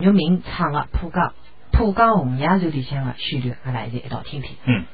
原名唱的浦江，浦江红娘船里向的旋律，我们现在一道听听。嗯。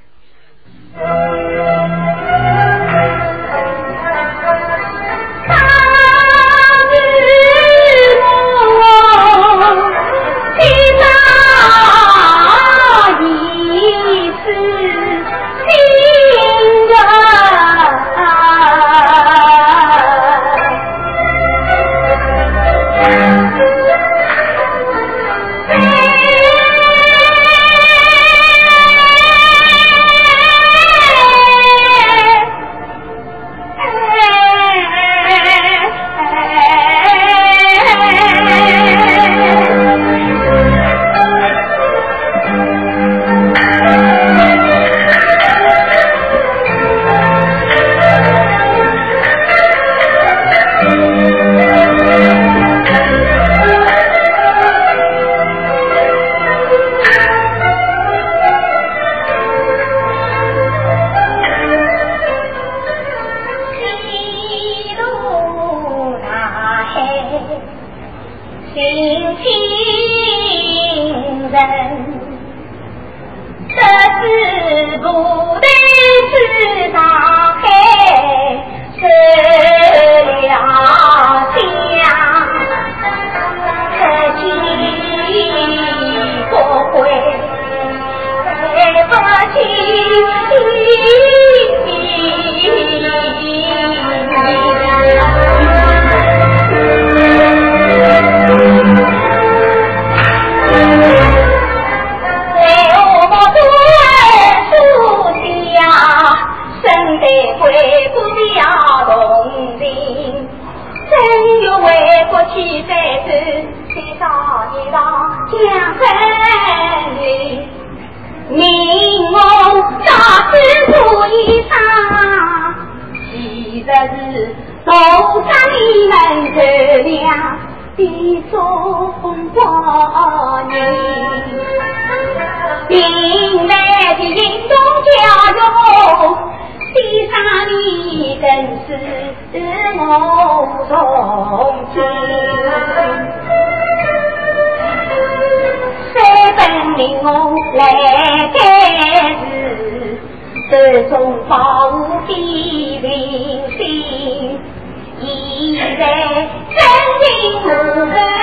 迎亲人。过去在走，在上一场江汉里，明末大起火一场，其实是从山里门走梁的中国人，并来。是我从今，三本命我来开示，手中宝剑明星，现在真情无。